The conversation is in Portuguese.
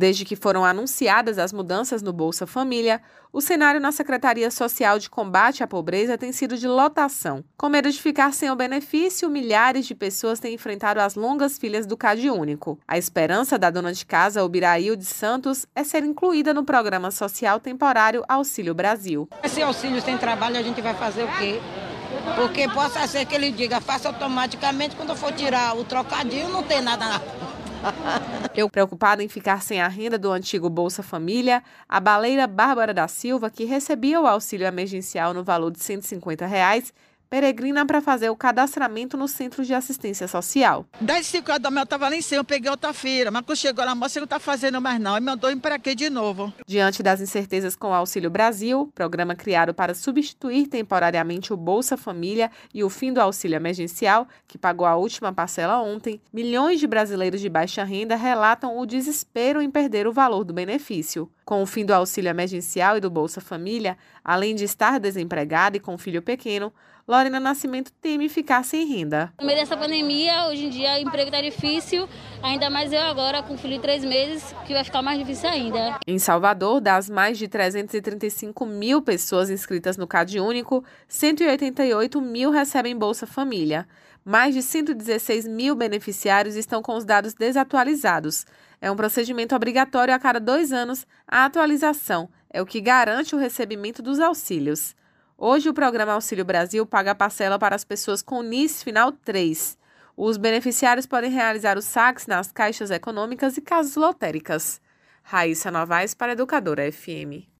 Desde que foram anunciadas as mudanças no Bolsa Família, o cenário na Secretaria Social de Combate à Pobreza tem sido de lotação. Com medo de ficar sem o benefício, milhares de pessoas têm enfrentado as longas filas do Cade Único. A esperança da dona de casa, Ubirail de Santos, é ser incluída no programa social temporário Auxílio Brasil. Esse auxílio sem trabalho a gente vai fazer o quê? Porque possa ser que ele diga, faça automaticamente, quando eu for tirar o trocadinho, não tem nada na eu preocupada em ficar sem a renda do antigo Bolsa Família, a baleira Bárbara da Silva, que recebia o auxílio emergencial no valor de 150 reais, peregrina para fazer o cadastramento no Centro de Assistência Social. 10 5 horas da manhã eu estava lá em cima, eu peguei outra feira, mas quando chegou lá, moça não está fazendo mais não, e mandou aqui de novo. Diante das incertezas com o Auxílio Brasil, programa criado para substituir temporariamente o Bolsa Família e o fim do auxílio emergencial, que pagou a última parcela ontem, milhões de brasileiros de baixa renda relatam o desespero em perder o valor do benefício. Com o fim do auxílio emergencial e do Bolsa Família, além de estar desempregada e com filho pequeno, Lorena Nascimento teme ficar sem renda. No meio dessa pandemia, hoje em dia o emprego está difícil, ainda mais eu agora com filho de três meses, que vai ficar mais difícil ainda. Em Salvador, das mais de 335 mil pessoas inscritas no CAD Único, 188 mil recebem Bolsa Família. Mais de 116 mil beneficiários estão com os dados desatualizados. É um procedimento obrigatório a cada dois anos a atualização, é o que garante o recebimento dos auxílios. Hoje, o programa Auxílio Brasil paga parcela para as pessoas com NIS final 3. Os beneficiários podem realizar os saques nas caixas econômicas e casas lotéricas. Raíssa Novaes para Educadora FM.